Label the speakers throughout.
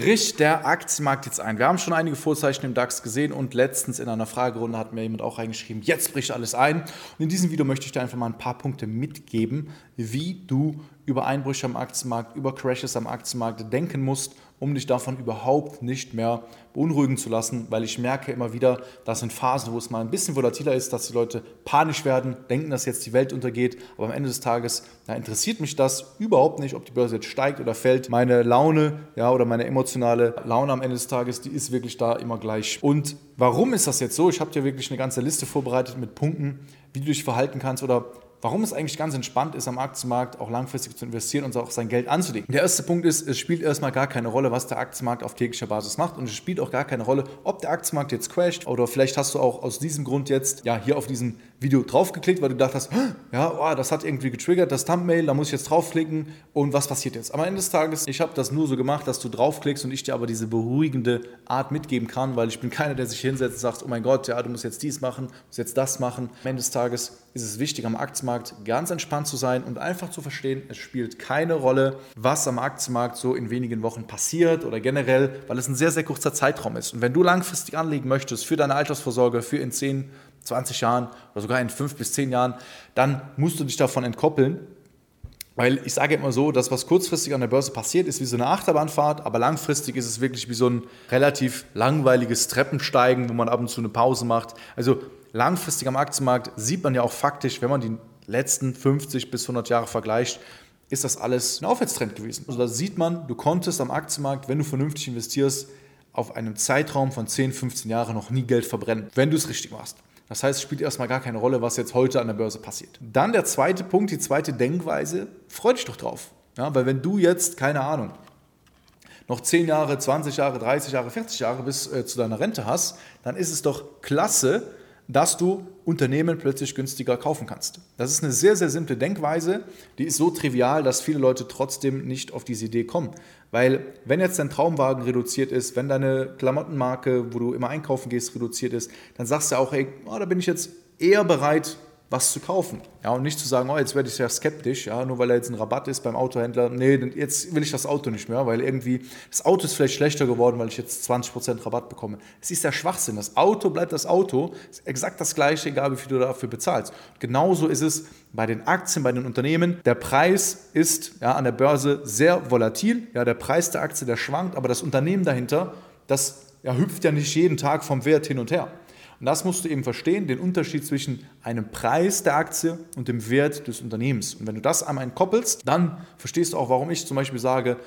Speaker 1: bricht der Aktienmarkt jetzt ein? Wir haben schon einige Vorzeichen im DAX gesehen und letztens in einer Fragerunde hat mir jemand auch reingeschrieben, jetzt bricht alles ein. Und in diesem Video möchte ich dir einfach mal ein paar Punkte mitgeben, wie du über Einbrüche am Aktienmarkt, über Crashes am Aktienmarkt denken musst um dich davon überhaupt nicht mehr beunruhigen zu lassen, weil ich merke immer wieder, dass in Phasen, wo es mal ein bisschen volatiler ist, dass die Leute panisch werden, denken, dass jetzt die Welt untergeht, aber am Ende des Tages ja, interessiert mich das überhaupt nicht, ob die Börse jetzt steigt oder fällt. Meine Laune ja, oder meine emotionale Laune am Ende des Tages, die ist wirklich da immer gleich. Und warum ist das jetzt so? Ich habe dir wirklich eine ganze Liste vorbereitet mit Punkten, wie du dich verhalten kannst oder warum es eigentlich ganz entspannt ist, am Aktienmarkt auch langfristig zu investieren und auch sein Geld anzulegen. Der erste Punkt ist, es spielt erstmal gar keine Rolle, was der Aktienmarkt auf täglicher Basis macht und es spielt auch gar keine Rolle, ob der Aktienmarkt jetzt crasht oder vielleicht hast du auch aus diesem Grund jetzt ja hier auf diesem Video draufgeklickt, weil du gedacht hast, ja, oh, das hat irgendwie getriggert, das Thumbnail, da muss ich jetzt draufklicken und was passiert jetzt? Am Ende des Tages, ich habe das nur so gemacht, dass du draufklickst und ich dir aber diese beruhigende Art mitgeben kann, weil ich bin keiner, der sich hinsetzt und sagt, oh mein Gott, ja, du musst jetzt dies machen, musst jetzt das machen. Am Ende des Tages ist es wichtig, am Aktienmarkt ganz entspannt zu sein und einfach zu verstehen, es spielt keine Rolle, was am Aktienmarkt so in wenigen Wochen passiert oder generell, weil es ein sehr, sehr kurzer Zeitraum ist. Und wenn du langfristig anlegen möchtest für deine Altersvorsorge, für in 10, 20 Jahren oder sogar in 5 bis 10 Jahren, dann musst du dich davon entkoppeln. Weil ich sage immer so, das, was kurzfristig an der Börse passiert, ist wie so eine Achterbahnfahrt, aber langfristig ist es wirklich wie so ein relativ langweiliges Treppensteigen, wo man ab und zu eine Pause macht. Also langfristig am Aktienmarkt sieht man ja auch faktisch, wenn man die letzten 50 bis 100 Jahre vergleicht, ist das alles ein Aufwärtstrend gewesen. Also da sieht man, du konntest am Aktienmarkt, wenn du vernünftig investierst, auf einem Zeitraum von 10, 15 Jahren noch nie Geld verbrennen, wenn du es richtig machst. Das heißt, es spielt erstmal gar keine Rolle, was jetzt heute an der Börse passiert. Dann der zweite Punkt, die zweite Denkweise, freu dich doch drauf. Ja, weil wenn du jetzt, keine Ahnung, noch 10 Jahre, 20 Jahre, 30 Jahre, 40 Jahre bis äh, zu deiner Rente hast, dann ist es doch klasse, dass du Unternehmen plötzlich günstiger kaufen kannst. Das ist eine sehr, sehr simple Denkweise, die ist so trivial, dass viele Leute trotzdem nicht auf diese Idee kommen. Weil wenn jetzt dein Traumwagen reduziert ist, wenn deine Klamottenmarke, wo du immer einkaufen gehst, reduziert ist, dann sagst du auch, ey, oh, da bin ich jetzt eher bereit, was zu kaufen. Ja, und nicht zu sagen, oh, jetzt werde ich sehr skeptisch, ja, nur weil er jetzt ein Rabatt ist beim Autohändler. Nee, jetzt will ich das Auto nicht mehr, weil irgendwie das Auto ist vielleicht schlechter geworden, weil ich jetzt 20% Rabatt bekomme. Es ist der Schwachsinn. Das Auto bleibt das Auto, ist exakt das gleiche, egal wie viel du dafür bezahlst. Und genauso ist es bei den Aktien, bei den Unternehmen. Der Preis ist ja, an der Börse sehr volatil. Ja, der Preis der Aktie, der schwankt, aber das Unternehmen dahinter, das ja, hüpft ja nicht jeden Tag vom Wert hin und her. Und das musst du eben verstehen, den Unterschied zwischen einem Preis der Aktie und dem Wert des Unternehmens. Und wenn du das einmal entkoppelst, dann verstehst du auch, warum ich zum Beispiel sage,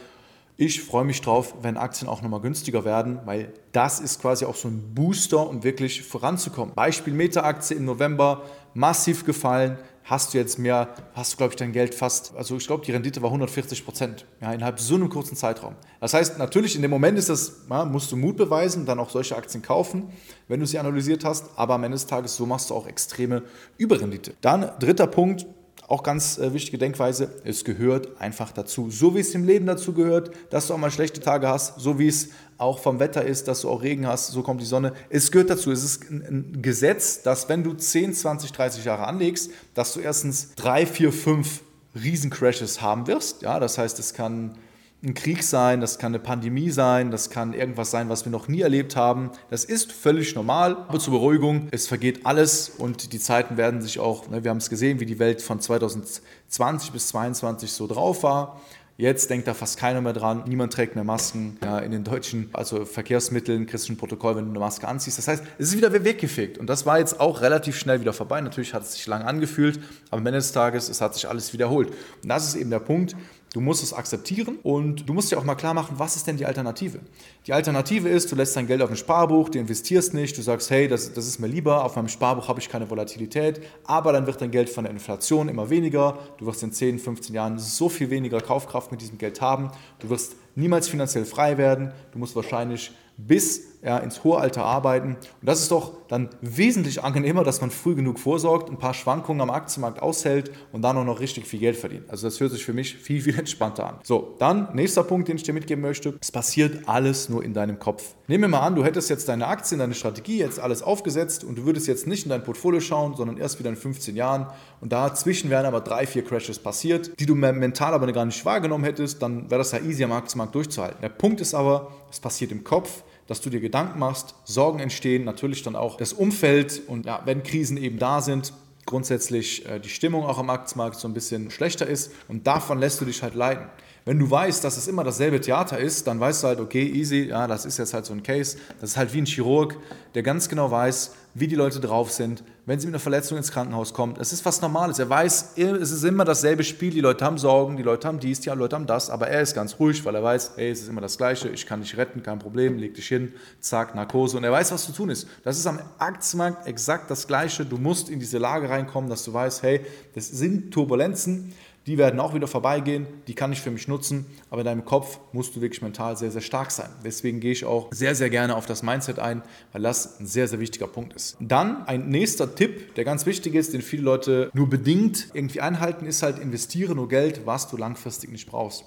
Speaker 1: ich freue mich drauf, wenn Aktien auch nochmal günstiger werden, weil das ist quasi auch so ein Booster, um wirklich voranzukommen. Beispiel Meta-Aktie im November, massiv gefallen, hast du jetzt mehr, hast du, glaube ich, dein Geld fast, also ich glaube, die Rendite war 140 Prozent, ja, innerhalb so einem kurzen Zeitraum. Das heißt, natürlich, in dem Moment ist das, ja, musst du Mut beweisen, dann auch solche Aktien kaufen, wenn du sie analysiert hast, aber am Ende des Tages, so machst du auch extreme Überrendite. Dann, dritter Punkt, auch ganz äh, wichtige Denkweise, es gehört einfach dazu. So wie es im Leben dazu gehört, dass du auch mal schlechte Tage hast, so wie es auch vom Wetter ist, dass du auch Regen hast, so kommt die Sonne. Es gehört dazu. Es ist ein, Gesetz, dass wenn du 10, 20, 30 Jahre anlegst, dass du erstens drei, vier, fünf Riesencrashes haben wirst. Ja, das heißt, es kann ein Krieg sein, das kann eine Pandemie sein, das kann irgendwas sein, was wir noch nie erlebt haben. Das ist völlig normal, aber zur Beruhigung, es vergeht alles und die Zeiten werden sich auch, ne, wir haben es gesehen, wie die Welt von 2020 bis 2022 so drauf war. Jetzt denkt da fast keiner mehr dran. Niemand trägt mehr Masken. Ja, in den deutschen also Verkehrsmitteln, christlichen Protokoll, wenn du eine Maske anziehst. Das heißt, es ist wieder weggefegt. Und das war jetzt auch relativ schnell wieder vorbei. Natürlich hat es sich lange angefühlt, aber am Ende des Tages, es hat sich alles wiederholt. Und das ist eben der Punkt. Du musst es akzeptieren und du musst dir auch mal klar machen, was ist denn die Alternative? Die Alternative ist, du lässt dein Geld auf ein Sparbuch, du investierst nicht, du sagst, hey, das, das ist mir lieber, auf meinem Sparbuch habe ich keine Volatilität, aber dann wird dein Geld von der Inflation immer weniger, du wirst in 10, 15 Jahren so viel weniger Kaufkraft mit diesem Geld haben, du wirst niemals finanziell frei werden, du musst wahrscheinlich bis ja, ins hohe Alter arbeiten. Und das ist doch dann wesentlich angenehmer, dass man früh genug vorsorgt, ein paar Schwankungen am Aktienmarkt aushält und dann auch noch richtig viel Geld verdient. Also das hört sich für mich viel, viel entspannter an. So, dann nächster Punkt, den ich dir mitgeben möchte. Es passiert alles nur in deinem Kopf. Nehmen wir mal an, du hättest jetzt deine Aktien, deine Strategie jetzt alles aufgesetzt und du würdest jetzt nicht in dein Portfolio schauen, sondern erst wieder in 15 Jahren. Und dazwischen wären aber drei, vier Crashes passiert, die du mental aber gar nicht wahrgenommen hättest, dann wäre das ja easy am Aktienmarkt durchzuhalten. Der Punkt ist aber, es passiert im Kopf dass du dir Gedanken machst, Sorgen entstehen, natürlich dann auch das Umfeld und ja, wenn Krisen eben da sind, grundsätzlich äh, die Stimmung auch am Aktienmarkt so ein bisschen schlechter ist und davon lässt du dich halt leiten. Wenn du weißt, dass es immer dasselbe Theater ist, dann weißt du halt, okay, easy, ja, das ist jetzt halt so ein Case. Das ist halt wie ein Chirurg, der ganz genau weiß, wie die Leute drauf sind, wenn sie mit einer Verletzung ins Krankenhaus kommt. Es ist was Normales. Er weiß, es ist immer dasselbe Spiel. Die Leute haben Sorgen, die Leute haben dies, die Leute haben das. Aber er ist ganz ruhig, weil er weiß, ey, es ist immer das Gleiche. Ich kann dich retten, kein Problem. Leg dich hin, zack, Narkose. Und er weiß, was zu tun ist. Das ist am Aktienmarkt exakt das Gleiche. Du musst in diese Lage reinkommen, dass du weißt, hey, das sind Turbulenzen die werden auch wieder vorbeigehen, die kann ich für mich nutzen, aber in deinem Kopf musst du wirklich mental sehr, sehr stark sein. Deswegen gehe ich auch sehr, sehr gerne auf das Mindset ein, weil das ein sehr, sehr wichtiger Punkt ist. Dann ein nächster Tipp, der ganz wichtig ist, den viele Leute nur bedingt irgendwie einhalten, ist halt investiere nur Geld, was du langfristig nicht brauchst.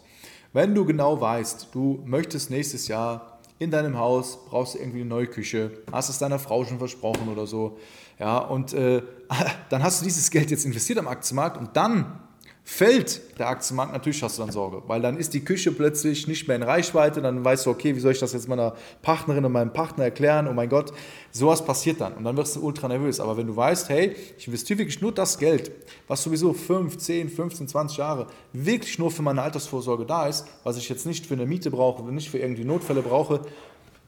Speaker 1: Wenn du genau weißt, du möchtest nächstes Jahr in deinem Haus, brauchst du irgendwie eine neue Küche, hast es deiner Frau schon versprochen oder so, ja, und äh, dann hast du dieses Geld jetzt investiert am Aktienmarkt und dann Fällt der Aktienmarkt, natürlich hast du dann Sorge, weil dann ist die Küche plötzlich nicht mehr in Reichweite, dann weißt du, okay, wie soll ich das jetzt meiner Partnerin und meinem Partner erklären, oh mein Gott, sowas passiert dann und dann wirst du ultra nervös. Aber wenn du weißt, hey, ich investiere wirklich nur das Geld, was sowieso 5, 10, 15, 20 Jahre wirklich nur für meine Altersvorsorge da ist, was ich jetzt nicht für eine Miete brauche, nicht für irgendwie Notfälle brauche,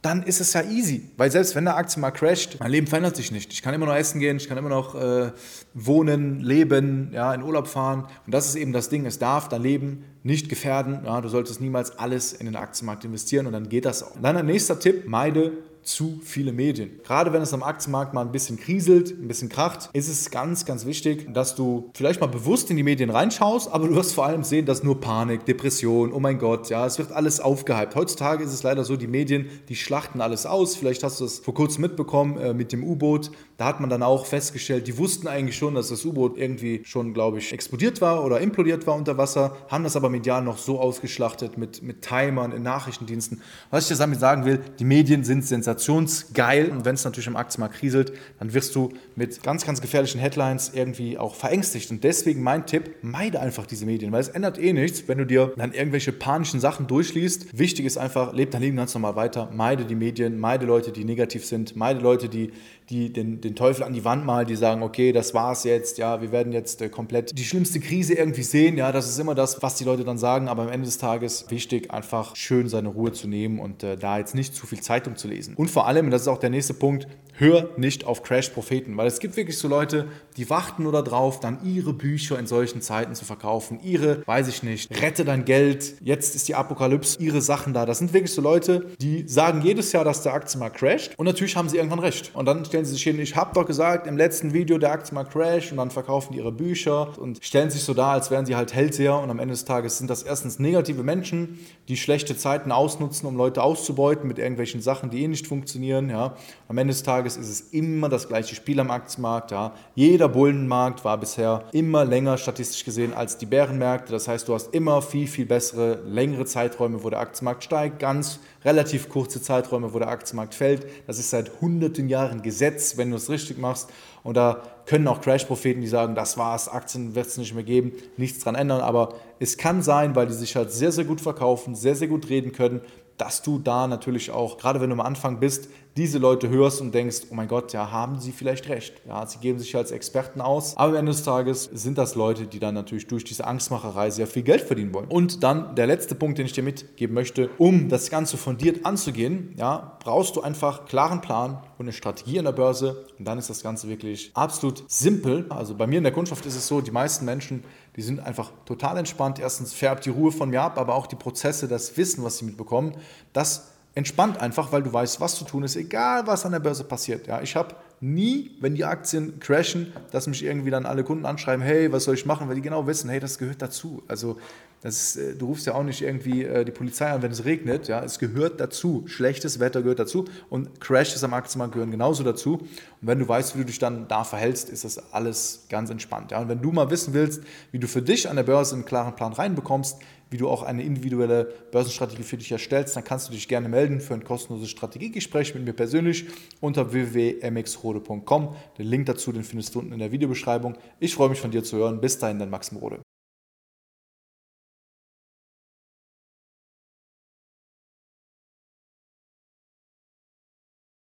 Speaker 1: dann ist es ja easy. Weil selbst wenn der Aktie mal crasht, mein Leben verändert sich nicht. Ich kann immer noch essen gehen, ich kann immer noch äh, wohnen, leben, ja, in Urlaub fahren. Und das ist eben das Ding, es darf dein Leben nicht gefährden. Ja, du solltest niemals alles in den Aktienmarkt investieren und dann geht das auch. Und dann ein nächster Tipp, meide zu viele Medien. Gerade wenn es am Aktienmarkt mal ein bisschen kriselt, ein bisschen kracht, ist es ganz, ganz wichtig, dass du vielleicht mal bewusst in die Medien reinschaust, aber du wirst vor allem sehen, dass nur Panik, Depression, oh mein Gott, ja, es wird alles aufgehypt. Heutzutage ist es leider so, die Medien, die schlachten alles aus. Vielleicht hast du es vor kurzem mitbekommen äh, mit dem U-Boot. Da hat man dann auch festgestellt, die wussten eigentlich schon, dass das U-Boot irgendwie schon, glaube ich, explodiert war oder implodiert war unter Wasser, haben das aber medial noch so ausgeschlachtet mit, mit Timern in Nachrichtendiensten. Was ich damit sagen will, die Medien sind sensationell sensationsgeil. Und wenn es natürlich im Aktienmarkt kriselt, dann wirst du mit ganz, ganz gefährlichen Headlines irgendwie auch verängstigt. Und deswegen mein Tipp, meide einfach diese Medien, weil es ändert eh nichts, wenn du dir dann irgendwelche panischen Sachen durchliest. Wichtig ist einfach, lebe dein Leben ganz normal weiter, meide die Medien, meide Leute, die negativ sind, meide Leute, die die den, den Teufel an die Wand malen, die sagen, okay, das war's jetzt, ja, wir werden jetzt äh, komplett die schlimmste Krise irgendwie sehen, ja, das ist immer das, was die Leute dann sagen, aber am Ende des Tages wichtig, einfach schön seine Ruhe zu nehmen und äh, da jetzt nicht zu viel Zeitung zu lesen. Und vor allem, und das ist auch der nächste Punkt, hör nicht auf Crash-Propheten, weil es gibt wirklich so Leute, die warten nur darauf, dann ihre Bücher in solchen Zeiten zu verkaufen, ihre, weiß ich nicht, rette dein Geld, jetzt ist die Apokalypse, ihre Sachen da. Das sind wirklich so Leute, die sagen jedes Jahr, dass der Aktienmarkt crasht und natürlich haben sie irgendwann recht. Und dann stellen sie sich hin, ich habe doch gesagt im letzten Video, der Aktienmarkt crasht und dann verkaufen die ihre Bücher und stellen sich so dar, als wären sie halt Hellseher und am Ende des Tages sind das erstens negative Menschen, die schlechte Zeiten ausnutzen, um Leute auszubeuten mit irgendwelchen Sachen, die eh nicht funktionieren. Ja. Am Ende des Tages ist es immer das gleiche Spiel am Aktienmarkt. Ja. Jeder Bullenmarkt war bisher immer länger statistisch gesehen als die Bärenmärkte. Das heißt, du hast immer viel, viel bessere, längere Zeiträume, wo der Aktienmarkt steigt, ganz relativ kurze Zeiträume, wo der Aktienmarkt fällt. Das ist seit hunderten Jahren Gesetz, wenn du es richtig machst. Und da können auch Crash-Propheten, die sagen, das war's, Aktien wird es nicht mehr geben, nichts dran ändern. Aber es kann sein, weil die sich halt sehr, sehr gut verkaufen, sehr, sehr gut reden können, dass du da natürlich auch, gerade wenn du am Anfang bist, diese Leute hörst und denkst, oh mein Gott, ja, haben sie vielleicht recht. Ja, sie geben sich als Experten aus, aber am Ende des Tages sind das Leute, die dann natürlich durch diese Angstmacherei sehr viel Geld verdienen wollen. Und dann der letzte Punkt, den ich dir mitgeben möchte, um das Ganze fundiert anzugehen, ja, brauchst du einfach klaren Plan und eine Strategie an der Börse und dann ist das Ganze wirklich absolut simpel. Also bei mir in der Kundschaft ist es so, die meisten Menschen, die sind einfach total entspannt. Erstens färbt die Ruhe von mir ab, aber auch die Prozesse, das Wissen, was sie mitbekommen, das entspannt einfach, weil du weißt, was zu tun ist, egal was an der Börse passiert. Ja, ich habe nie, wenn die Aktien crashen, dass mich irgendwie dann alle Kunden anschreiben, hey, was soll ich machen, weil die genau wissen, hey, das gehört dazu. Also ist, äh, du rufst ja auch nicht irgendwie äh, die Polizei an, wenn es regnet. Ja, es gehört dazu. Schlechtes Wetter gehört dazu und Crashes am Aktienmarkt gehören genauso dazu. Und wenn du weißt, wie du dich dann da verhältst, ist das alles ganz entspannt. Ja, und wenn du mal wissen willst, wie du für dich an der Börse einen klaren Plan reinbekommst, wie du auch eine individuelle Börsenstrategie für dich erstellst, dann kannst du dich gerne melden für ein kostenloses Strategiegespräch mit mir persönlich unter www.mxrode.com. Den Link dazu, den findest du unten in der Videobeschreibung. Ich freue mich von dir zu hören. Bis dahin, dein Maxim Rode.